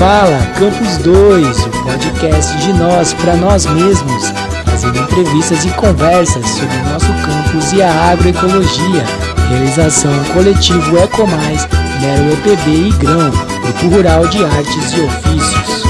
Fala Campus 2, o podcast de nós para nós mesmos, fazendo entrevistas e conversas sobre o nosso campus e a agroecologia. Realização Coletivo Ecomais, Nero EPB e Grão, Grupo Rural de Artes e Ofícios.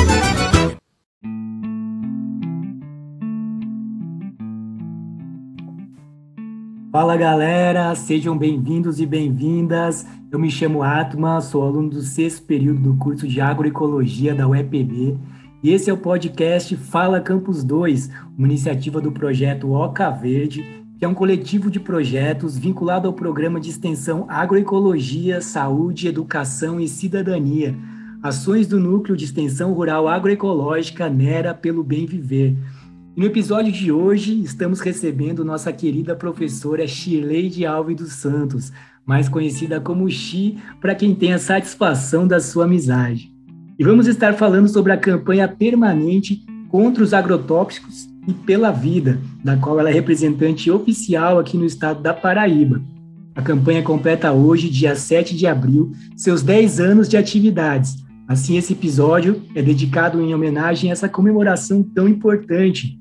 Fala galera, sejam bem-vindos e bem-vindas. Eu me chamo Atma, sou aluno do sexto período do curso de Agroecologia da UEPB e esse é o podcast Fala Campus 2, uma iniciativa do projeto Oca Verde, que é um coletivo de projetos vinculado ao programa de extensão Agroecologia, Saúde, Educação e Cidadania, ações do Núcleo de Extensão Rural Agroecológica NERA pelo Bem Viver. E no episódio de hoje, estamos recebendo nossa querida professora Shirley Alves dos Santos, mais conhecida como Xi, para quem tem a satisfação da sua amizade. E vamos estar falando sobre a campanha permanente contra os agrotóxicos e pela vida, da qual ela é representante oficial aqui no estado da Paraíba. A campanha completa hoje, dia 7 de abril, seus 10 anos de atividades. Assim, esse episódio é dedicado em homenagem a essa comemoração tão importante.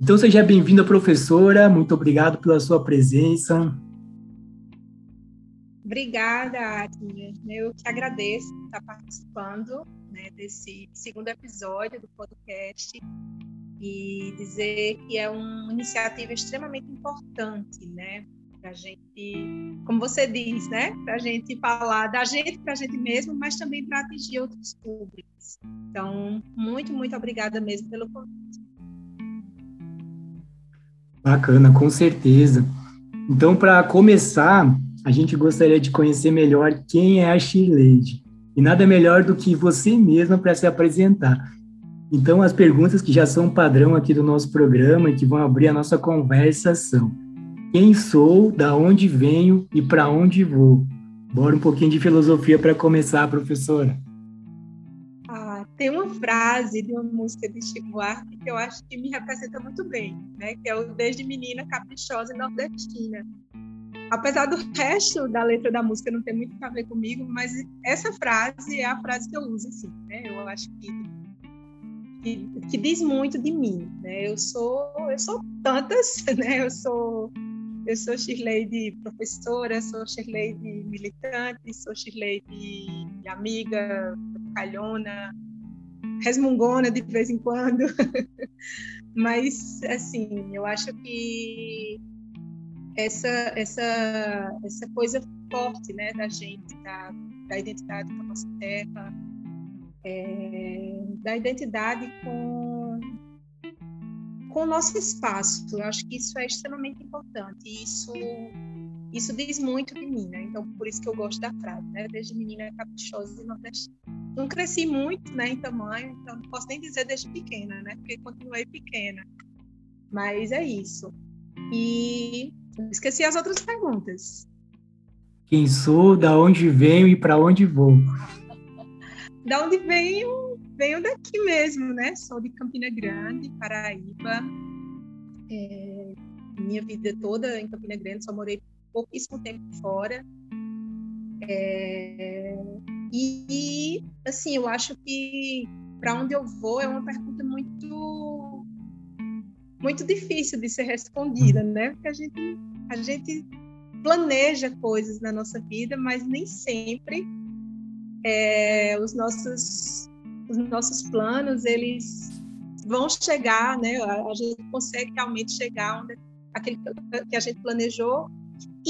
Então, seja bem-vinda, professora. Muito obrigado pela sua presença. Obrigada, Atinha. Eu que agradeço por estar participando né, desse segundo episódio do podcast e dizer que é uma iniciativa extremamente importante, né? Para a gente, como você diz, né? Para a gente falar da gente para a gente mesmo, mas também para atingir outros públicos. Então, muito, muito obrigada mesmo pelo convite. Bacana, com certeza. Então, para começar, a gente gostaria de conhecer melhor quem é a Shirley. E nada melhor do que você mesma para se apresentar. Então, as perguntas que já são padrão aqui do nosso programa e que vão abrir a nossa conversa são: Quem sou, da onde venho e para onde vou? Bora um pouquinho de filosofia para começar, professora. Tem uma frase de uma música de Chico Buarque que eu acho que me representa muito bem, né? Que é o Desde Menina Caprichosa e Nordestina apesar do resto da letra da música não ter muito a ver comigo, mas essa frase é a frase que eu uso, assim, né? Eu acho que, que, que diz muito de mim, né? Eu sou, eu sou tantas, né? Eu sou, eu sou Shirley de professora, sou Shirley de militante, sou Shirley de amiga, calhona, resmungona de vez em quando. mas, assim, eu acho que essa, essa, essa coisa forte né, da gente, da, da identidade com a nossa terra, é, da identidade com, com o nosso espaço. Eu acho que isso é extremamente importante. Isso, isso diz muito de mim, né? Então, por isso que eu gosto da frase, né? Desde menina caprichosa e nordestina. Não cresci muito né, em tamanho, então não posso nem dizer desde pequena, né? Porque continuei pequena. Mas é isso. E Esqueci as outras perguntas. Quem sou, da onde venho e para onde vou? Da onde venho? Venho daqui mesmo, né? Sou de Campina Grande, Paraíba. É, minha vida toda em Campina Grande, só morei pouquíssimo tempo fora. É, e, assim, eu acho que para onde eu vou é uma pergunta muito muito difícil de ser respondida, né? Porque a gente, a gente planeja coisas na nossa vida, mas nem sempre é, os nossos os nossos planos eles vão chegar, né? A, gente consegue realmente chegar onde aquele que a gente planejou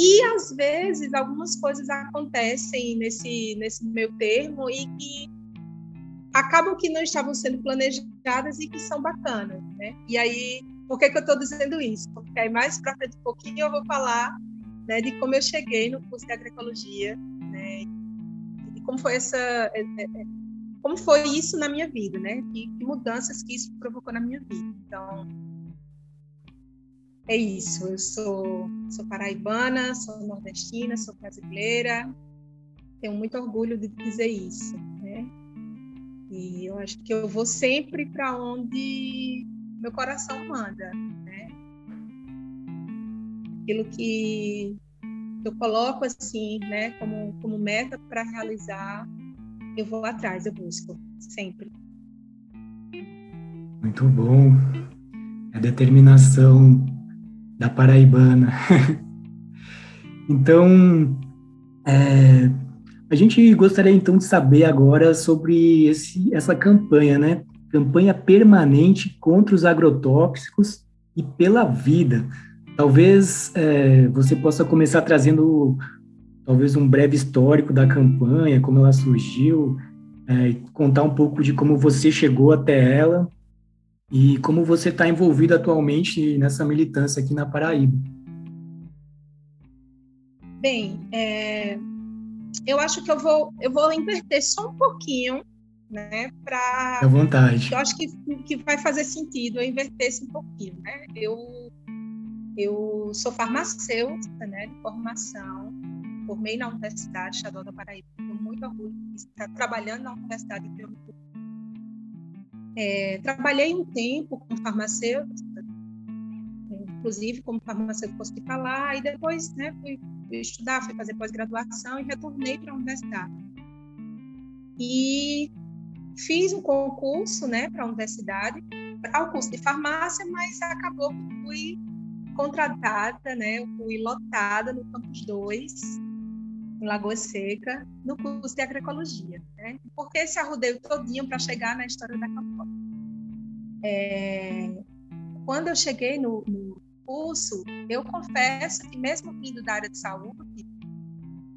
e às vezes algumas coisas acontecem nesse nesse meio termo e que acabam que não estavam sendo planejadas e que são bacanas, né? E aí por que, que eu estou dizendo isso? Porque aí mais para frente um pouquinho eu vou falar né, de como eu cheguei no curso de agroecologia, né, e como foi essa, é, é, é, como foi isso na minha vida, né? Que, que mudanças que isso provocou na minha vida. Então é isso. Eu sou, sou paraibana, sou nordestina, sou brasileira. Tenho muito orgulho de dizer isso, né? E eu acho que eu vou sempre para onde meu coração manda, né? Aquilo que eu coloco assim, né, como, como meta para realizar, eu vou atrás, eu busco. sempre. Muito bom. A determinação da paraibana. então, é, a gente gostaria então de saber agora sobre esse, essa campanha, né? Campanha permanente contra os agrotóxicos e pela vida. Talvez é, você possa começar trazendo talvez um breve histórico da campanha, como ela surgiu, é, contar um pouco de como você chegou até ela e como você está envolvido atualmente nessa militância aqui na Paraíba. Bem, é, eu acho que eu vou, eu vou inverter só um pouquinho, né, para. À vontade. Eu acho que, que vai fazer sentido eu inverter esse um pouquinho, né? Eu, eu sou farmacêutica, né, de formação, formei na Universidade Estadual da Paraíba, tenho muito orgulho de estar trabalhando na Universidade de é, trabalhei um tempo como farmacêutica, inclusive como farmacêutica hospitalar, e depois né, fui, estudar, fui fazer pós-graduação e retornei para a universidade. E fiz um concurso né, para a universidade, para o curso de farmácia, mas acabou que fui contratada, né, fui lotada no campus 2, em Lagoa Seca, no curso de agroecologia. Né? Por que esse arrodeio todinho para chegar na história da? É, quando eu cheguei no, no, curso, eu confesso que mesmo vindo da área de saúde,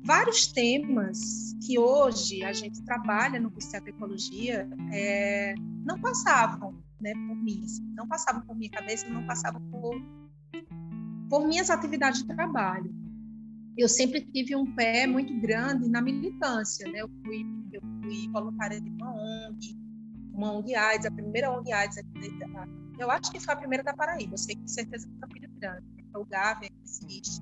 vários temas que hoje a gente trabalha no curso de agroecologia é, não passavam né, por mim, assim, não passavam por minha cabeça, não passavam por, por minhas atividades de trabalho eu sempre tive um pé muito grande na militância, né? Eu fui, eu fui voluntária de uma ONG, uma ONG AIDS, a primeira ONG AIDS aqui, eu acho que foi a primeira da Paraíba, eu sei que com certeza foi a Grande, o GAV que existe.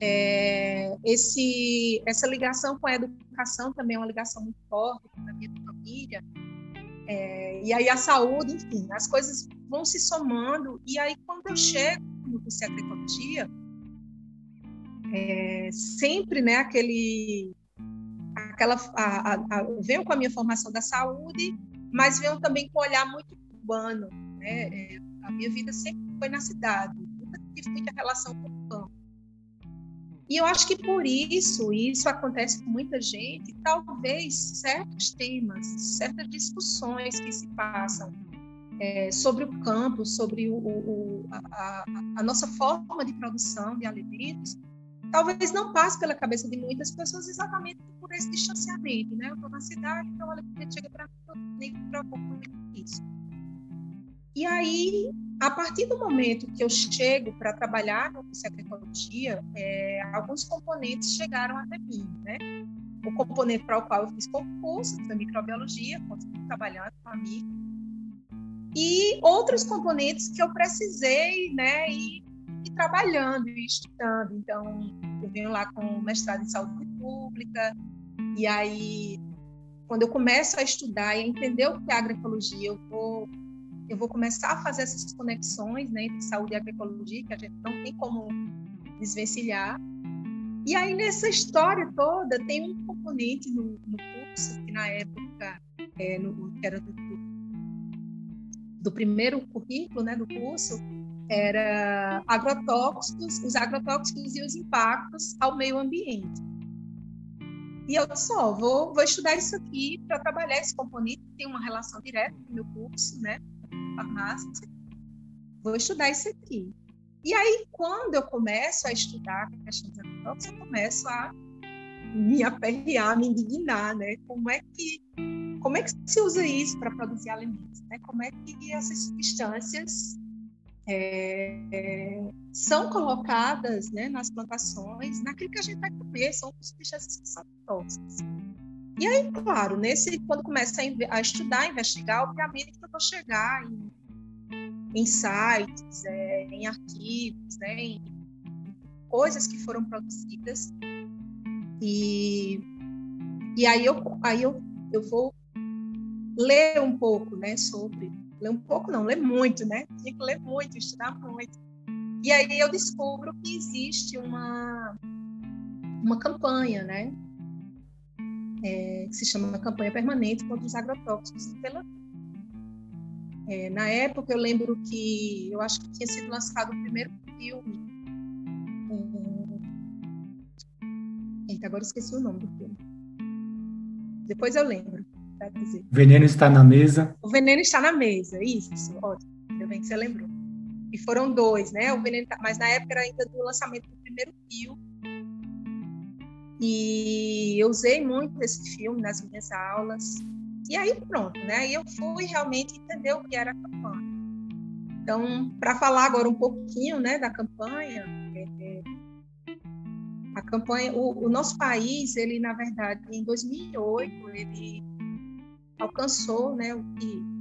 É, esse, essa ligação com a educação também é uma ligação muito forte na minha família, é, e aí a saúde, enfim, as coisas vão se somando, e aí quando eu chego no agroecologia, é, sempre né, aquele aquela a, a, a, venho com a minha formação da saúde, mas venho também com um olhar muito urbano. Né? É, a minha vida sempre foi na cidade, nunca tive muita relação com o campo. E eu acho que por isso, e isso acontece com muita gente, talvez certos temas, certas discussões que se passam é, sobre o campo, sobre o, o, a, a, nossa forma de produção de alimentos, talvez não passe pela cabeça de muitas pessoas exatamente por esse distanciamento, né? Eu estou na cidade, então que chega para mim, nem me preocupo com isso. E aí, a partir do momento que eu chego para trabalhar no curso de agroecologia, é, alguns componentes chegaram até mim, né? O componente para o qual eu fiz concurso foi microbiologia, continuo trabalhando com a mim, e outros componentes que eu precisei, né, trabalhando e estudando. Então, eu venho lá com mestrado em saúde pública, e aí, quando eu começo a estudar e a entender o que é agroecologia, eu vou, eu vou começar a fazer essas conexões né, entre saúde e agroecologia, que a gente não tem como desvencilhar. E aí, nessa história toda, tem um componente no, no curso, que na época é, no, que era do, do primeiro currículo né, do curso, era agrotóxicos, os agrotóxicos e os impactos ao meio ambiente. E eu só vou, vou estudar isso aqui para trabalhar esse componente, tem uma relação direta com o meu curso, né, farmácia. Vou estudar isso aqui. E aí, quando eu começo a estudar a questão dos agrotóxicos, eu começo a me aperrear, me indignar, né? Como é que como é que se usa isso para produzir alimentos? Né? Como é que essas substâncias é, são colocadas né, nas plantações, naquilo que a gente vai comer, são substâncias que são tóxicas. E aí, claro, nesse, quando começa a, a estudar, investigar, obviamente que eu vou chegar em, em sites, é, em arquivos, né, em coisas que foram produzidas. E, e aí, eu, aí eu, eu vou ler um pouco né, sobre Ler um pouco não, ler muito, né? Tinha que ler muito, estudar muito. E aí eu descubro que existe uma, uma campanha, né? é, que se chama Campanha Permanente contra os Agrotóxicos pela é, na época, eu lembro que eu acho que tinha sido lançado o primeiro filme. Eita, agora esqueci o nome do filme. Depois eu lembro, para dizer. Veneno está na mesa. O Veneno está na mesa, isso, ótimo. Ainda bem que você lembrou. E foram dois, né? O Veneno, tá, mas na época era ainda do lançamento do primeiro filme. E eu usei muito esse filme nas minhas aulas. E aí pronto, né? Aí eu fui realmente entender o que era a campanha. Então, para falar agora um pouquinho, né, da campanha, é, é, a campanha, o, o, nosso país, ele na verdade, em 2008, ele alcançou, né, o que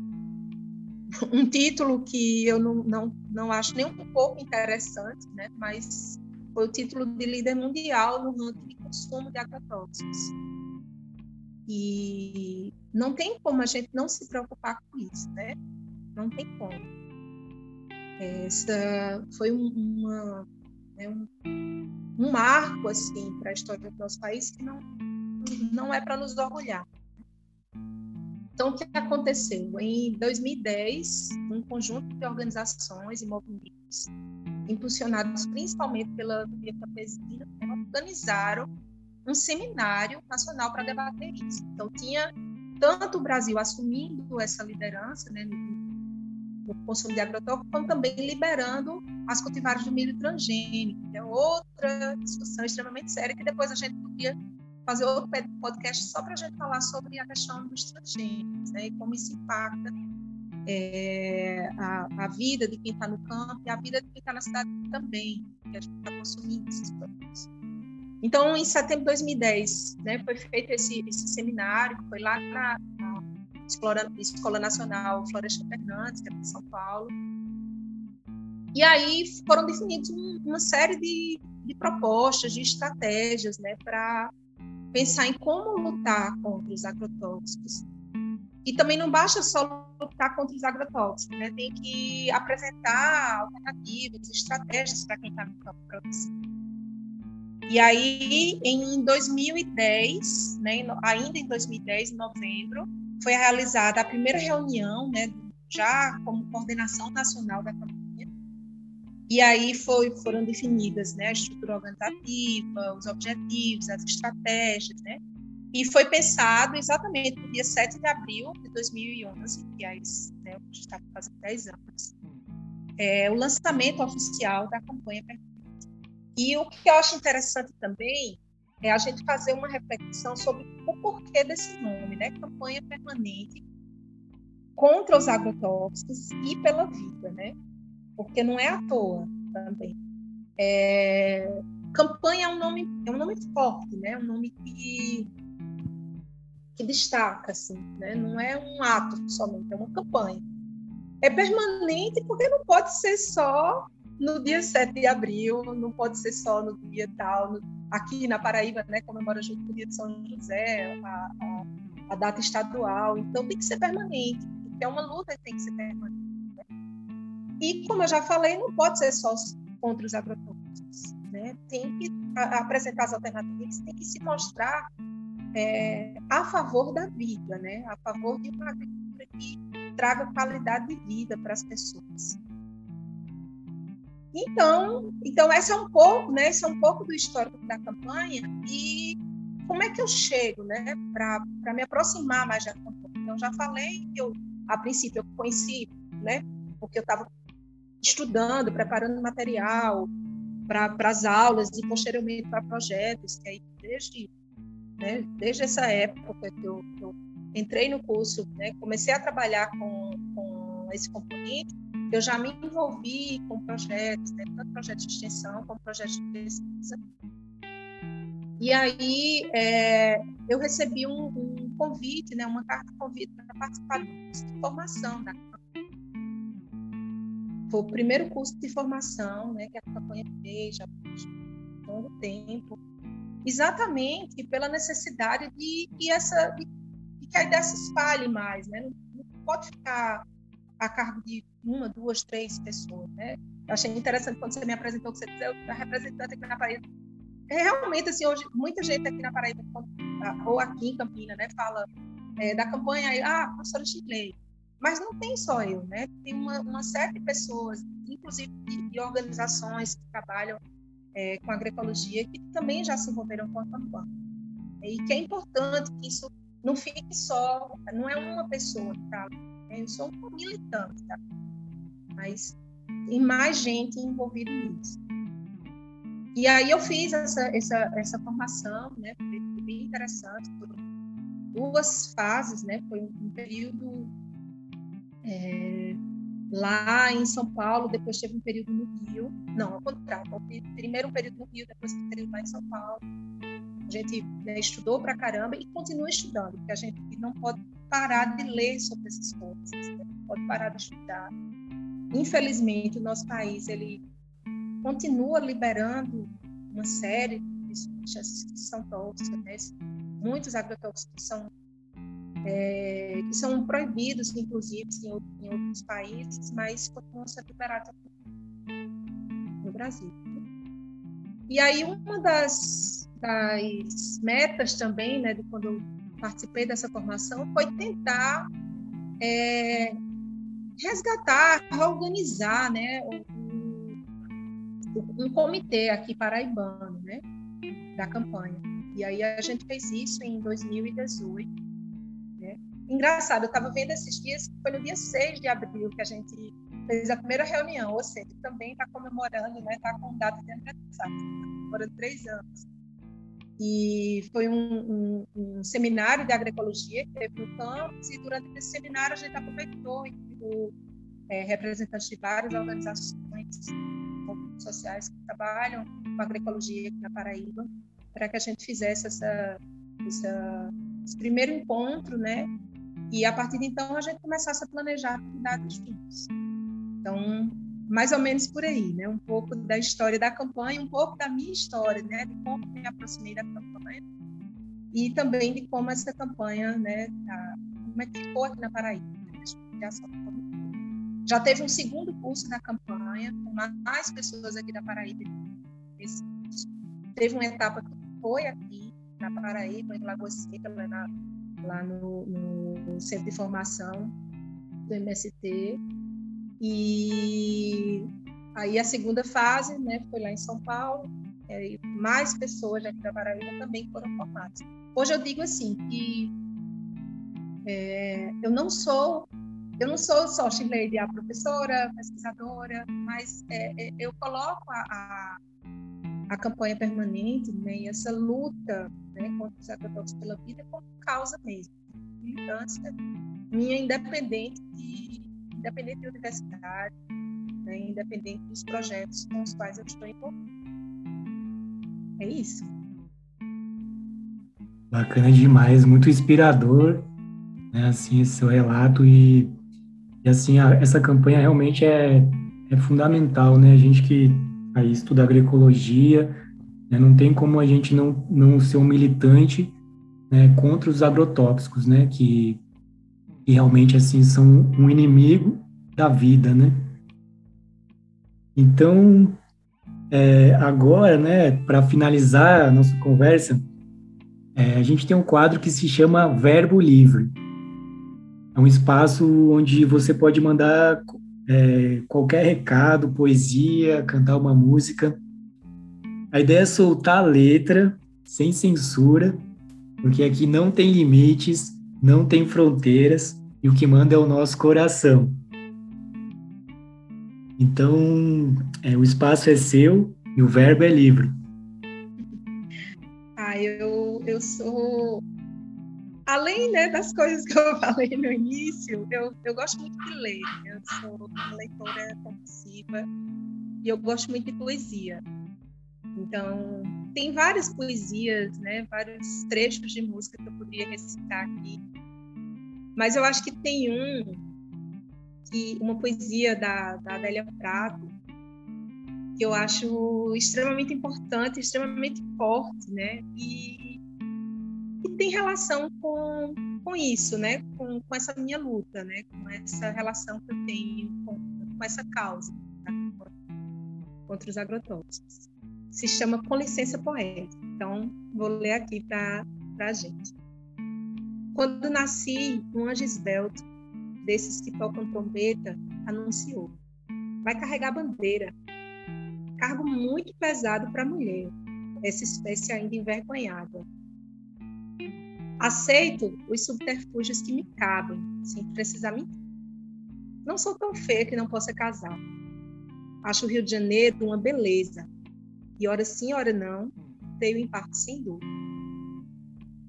um título que eu não, não, não acho nem um pouco interessante, né, mas foi o título de líder mundial no ranking de consumo de agrotóxicos. E não tem como a gente não se preocupar com isso, né? Não tem como. Essa foi uma, né, um, um marco assim para a história do nosso país que não não é para nos orgulhar. Então, o que aconteceu? Em 2010, um conjunto de organizações e movimentos, impulsionados principalmente pela Via Campesina, né, organizaram um seminário nacional para debater isso. Então, tinha tanto o Brasil assumindo essa liderança né, no, consumo de agrotóxicos, como também liberando as cultivares do milho transgênico, que é outra discussão extremamente séria, que depois a gente podia fazer outro podcast só para a gente falar sobre a questão dos transgênicos né, e como isso impacta é, a, a, vida de quem está no campo e a vida de quem está na cidade também, que a gente está consumindo esses produtos. Então, em setembro de 2010, né, foi feito esse, esse seminário, foi lá na, na Escola, Escola, Nacional Floresta Fernandes, que é em São Paulo. E aí foram definidos uma série de, de propostas, de estratégias, né, para pensar em como lutar contra os agrotóxicos. E também não basta só lutar contra os agrotóxicos, né? tem que apresentar alternativas, estratégias para quem está no campo produzindo. E aí, em 2010, né, ainda em 2010, em novembro, foi realizada a primeira reunião, né, já como coordenação nacional da campanha. E aí foi, foram definidas né, a estrutura organizativa, os objetivos, as estratégias, né? E foi pensado exatamente no dia 7 de abril de 2011, que é, né, está fazendo 10 anos, é, o lançamento oficial da campanha e o que eu acho interessante também é a gente fazer uma reflexão sobre o porquê desse nome, né? Campanha permanente contra os agrotóxicos e pela vida, né? Porque não é à toa também. É... Campanha é um nome é um nome forte, né? É um nome que que destaca, assim, né? Não é um ato somente, é uma campanha. É permanente porque não pode ser só no dia 7 de abril, não pode ser só no dia tal. No, aqui na Paraíba, né, comemora junto com o dia de São José, a, a, a, data estadual. Então, tem que ser permanente, é uma luta que tem que ser permanente. E, como eu já falei, não pode ser só contra os agrotóxicos. Né? Tem que apresentar as alternativas, tem que se mostrar é, a favor da vida, né? a favor de uma agricultura que traga qualidade de vida para as pessoas. Então, então essa é um pouco, né? Esse é um pouco do histórico da campanha e como é que eu chego, né? Para me aproximar mais da campanha. Então, já falei que eu, a princípio, eu conheci, né? Porque eu estava estudando, preparando material para as aulas e posteriormente para projetos, que aí desde, né, desde essa época que eu, eu entrei no curso, né, comecei a trabalhar com, com esse componente, eu já me envolvi com projetos, né, tanto projetos de extensão como projetos de pesquisa. E aí é, eu recebi um, um, convite, né, uma carta de convite para participar do curso de formação da Foi o primeiro curso de formação né, que a campanha fez há longo tempo, exatamente pela necessidade de que, essa, de, de que a ideia se espalhe mais. Né? Não, não pode ficar a cargo de uma, duas, três pessoas, né? Achei interessante quando você me apresentou que você é a representante aqui na Paraíba. Realmente, assim, hoje, muita gente aqui na Paraíba ou aqui em Campina, né, fala é, da campanha, ah, professora Chile. Mas não tem só eu, né? Tem uma, uma série de pessoas, inclusive de, de organizações que trabalham é, com agroecologia, que também já se envolveram com a campanha. E que é importante que isso não fique só, não é uma pessoa que tá, eu sou um militante, tá? Mas tem mais gente envolvida nisso. E aí eu fiz essa, essa, essa formação, né? Foi bem interessante, foram duas fases, né? Foi um período é, lá em São Paulo, depois teve um período no Rio. Não, ao contrário, primeiro um período no Rio, depois um período lá em São Paulo. A gente né, estudou pra caramba e continua estudando, porque a gente não pode parar de ler sobre essas coisas, né? não pode parar de estudar. Infelizmente, o nosso país ele continua liberando uma série de substâncias que são tóxicas, né? muitos agrotóxicos são é, que são proibidos, inclusive, em, em, outros países, mas continuam sendo liberados no Brasil. E aí uma das, das metas também, né, de quando eu participei dessa formação, foi tentar é, resgatar, organizar, né, um, um comitê aqui paraibano, né, da campanha. E aí a gente fez isso em 2018. Engraçado, eu estava vendo esses dias, foi no dia 6 de abril que a gente fez a primeira reunião, ou seja, também está comemorando, está né, tá com data de aniversário, agora três anos. E foi um, um, um, seminário de agroecologia que teve no campus, e durante esse seminário a gente aproveitou e é, representantes de várias organizações sociais que trabalham com agroecologia aqui na Paraíba, para que a gente fizesse essa, essa, esse primeiro encontro, né? E a partir de então a gente começasse a planejar atividades juntos. Então, mais ou menos por aí, né? Um pouco da história da campanha, um pouco da minha história, né? De como me aproximei da campanha e também de como essa campanha, né? Tá, como é que ficou aqui na Paraíba. Né? Já teve um segundo curso da campanha, com mais pessoas aqui da Paraíba. Teve uma etapa que foi aqui na Paraíba, em Lagoa Seca, lá, na, lá no, no, centro de formação do MST. E aí a segunda fase né, foi lá em São Paulo, e mais pessoas aqui da Paraíba também foram formadas. Hoje eu digo assim que é, eu não sou eu não sou só Shirley, a professora, pesquisadora, mas é, é, eu coloco a, a a campanha permanente né, e essa luta né, contra os agrotóxicos pela vida como causa mesmo. Militância minha independente de, independente de universidade, né, independente dos projetos com os quais eu estou envolvida. É isso. Bacana demais, muito inspirador, né, assim, esse seu relato e, e assim, a, essa campanha realmente é, é fundamental, né, a gente que aí estuda agroecologia, né, não tem como a gente não, não ser um militante né, contra os agrotóxicos, né, que, que realmente assim são um inimigo da vida, né. Então, é, agora, né, para finalizar a nossa conversa, é, a gente tem um quadro que se chama Verbo Livre. É um espaço onde você pode mandar é, qualquer recado, poesia, cantar uma música. A ideia é soltar a letra sem censura, porque aqui não tem limites, não tem fronteiras e o que manda é o nosso coração. Então, é, o espaço é seu e o verbo é livre. Ah, eu, eu sou além né, das coisas que eu falei no início, eu, eu gosto muito de ler. Eu sou uma leitora compulsiva e eu gosto muito de poesia. Então, tem várias poesias, né, vários trechos de música que eu poderia recitar aqui. Mas eu acho que tem um, que, uma poesia da, da Adélia Prato, que eu acho extremamente importante, extremamente forte, né? E tem relação com, com isso, né? Com, com essa minha luta, né? Com essa relação que eu tenho com, com essa causa tá? contra os agrotóxicos. Se chama Com Licença Poética. Então, vou ler aqui para a gente. Quando nasci, um anjo esbelto, desses que tocam trombeta, anunciou: vai carregar bandeira. Cargo muito pesado para a mulher, essa espécie ainda envergonhada. Aceito os subterfúgios que me cabem, sem precisar mentir. Não sou tão feia que não possa casar. Acho o Rio de Janeiro uma beleza. E ora sim, ora não, tenho em parte sem dúvida.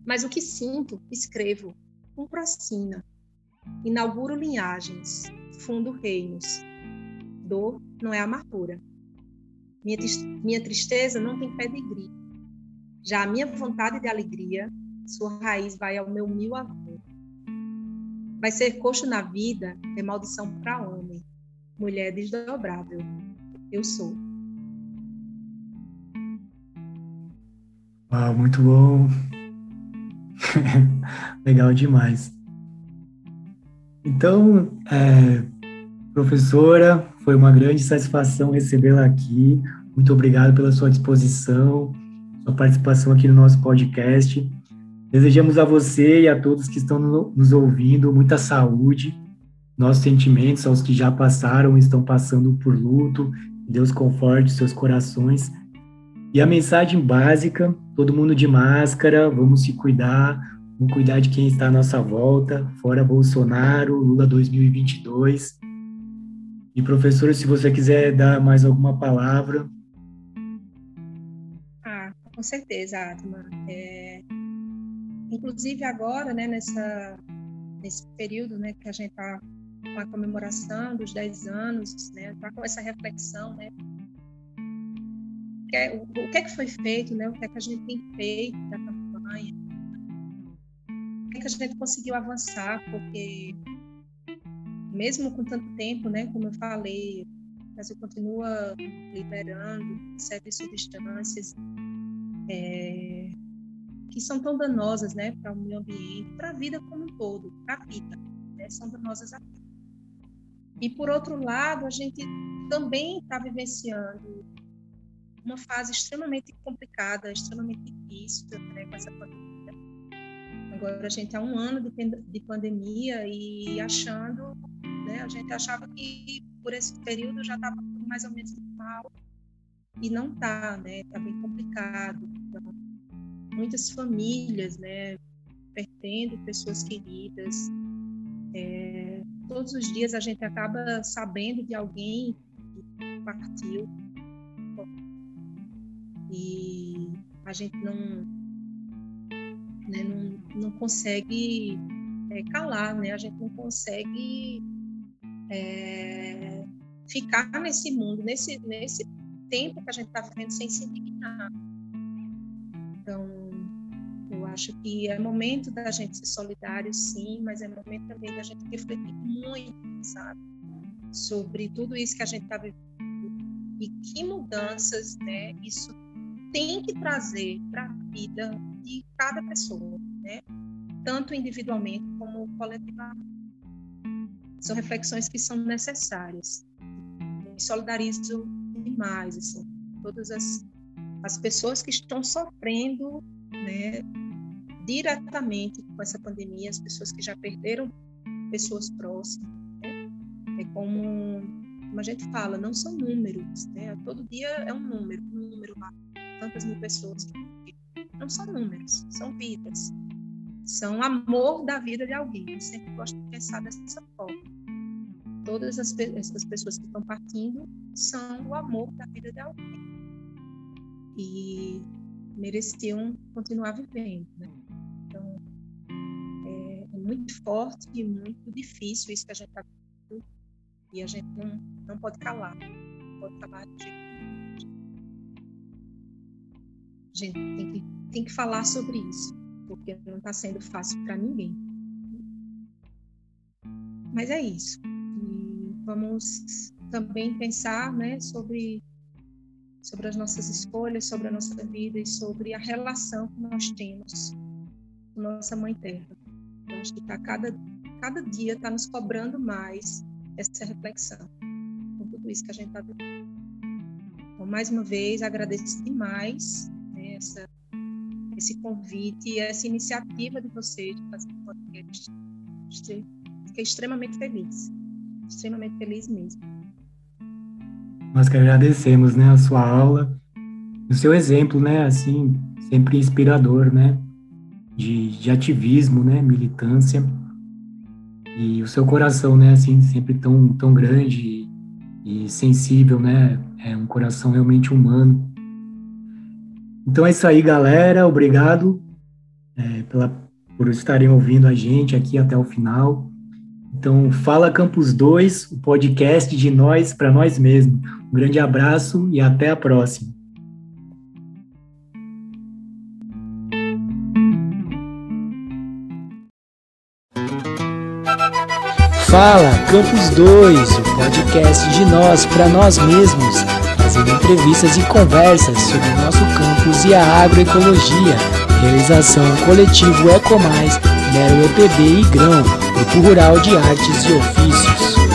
Mas o que sinto, escrevo, um procina. Inauguro linhagens, fundo reinos. Dor não é amargura. Minha, minha tristeza não tem pedigree. Já a minha vontade de alegria, sua raiz vai ao meu mil avô. Vai ser coxo na vida, é maldição para homem. Mulher desdobrável. Eu sou. Uau, muito bom. Legal demais. Então, é, professora, foi uma grande satisfação recebê-la aqui. Muito obrigado pela sua disposição, sua participação aqui no nosso podcast. Desejamos a você e a todos que estão nos ouvindo muita saúde, nossos sentimentos aos que já passaram e estão passando por luto. Deus conforte seus corações. E a mensagem básica: todo mundo de máscara, vamos se cuidar, vamos cuidar de quem está à nossa volta, fora Bolsonaro, Lula 2022. E, professora, se você quiser dar mais alguma palavra. Ah, com certeza, Atma. É... Inclusive agora, né, nessa, nesse período né, que a gente está com a comemoração dos 10 anos, né, tá com essa reflexão, né, é, o, o que é que foi feito, né, o que é que a gente tem feito da campanha, o que é que a gente conseguiu avançar, porque mesmo com tanto tempo, né, como eu falei, o Brasil continua liberando certas substâncias é, que são tão danosas, né, para o meio ambiente, para a vida como um todo, para a vida, né, são danosas a vida. E por outro lado, a gente também está vivenciando uma fase extremamente complicada, extremamente difícil, né, com essa pandemia. Agora a gente há um ano de, de pandemia e achando né? A gente achava que por esse período já estava mais ou menos normal e não está, né? Está bem complicado. Então, muitas famílias, né? Perdendo pessoas queridas. É, todos os dias a gente acaba sabendo de alguém que partiu e a gente não, né, não, não consegue é, calar, né? A gente não consegue é, ficar nesse mundo, nesse, nesse tempo que a gente está vivendo sem se indignar. Então, acho que é momento da gente ser solidário, sim, mas é momento também da gente refletir muito, sabe, sobre tudo isso que a gente está vivendo e que mudanças, né, isso tem que trazer para a vida de cada pessoa, né, tanto individualmente como coletivamente. São reflexões que são necessárias. Me solidarizo demais, assim, todas as, as pessoas que estão sofrendo, né, diretamente com essa pandemia, as pessoas que já perderam pessoas próximas. Né? É como, como a gente fala, não são números, né? Todo dia é um número, um número lá, tantas mil pessoas. Não são números, são vidas são amor da vida de alguém. Eu sempre gosto de pensar dessa forma. Todas as, essas pessoas que estão partindo são o amor da vida de alguém. E mereciam continuar vivendo. Né? Muito forte e muito difícil isso que a gente está vivendo. E a gente não, não pode calar. Não pode calar de jeito nenhum. A gente tem que, tem que falar sobre isso porque não está sendo fácil para ninguém. Mas é isso. E vamos também pensar né, sobre, sobre as nossas escolhas, sobre a nossa vida e sobre a relação que nós temos com nossa Mãe Terra. Eu acho que tá cada, cada dia está nos cobrando mais essa reflexão com tudo isso que a gente está vivendo. Então, mais uma vez, agradeço demais né, essa esse convite e essa iniciativa de vocês de fazer um podcast. Fiquei extremamente feliz, extremamente feliz mesmo. Nós que agradecemos, né, a sua aula, o seu exemplo, né, assim, sempre inspirador, né, de, de ativismo, né, militância e o seu coração, né, assim, sempre tão, tão grande e, sensível, né, é um coração realmente humano. Então é isso aí, galera, obrigado é, pela, por estarem ouvindo a gente aqui até o final. Então, Fala Campus 2, o podcast de nós para nós mesmos. Um grande abraço e até a próxima. Fala Campus 2, o podcast de nós para nós mesmos, fazendo entrevistas e conversas sobre o nosso campus e a agroecologia. Realização coletivo Ecomais, Nero EPB e Grão, Grupo Rural de Artes e Ofícios.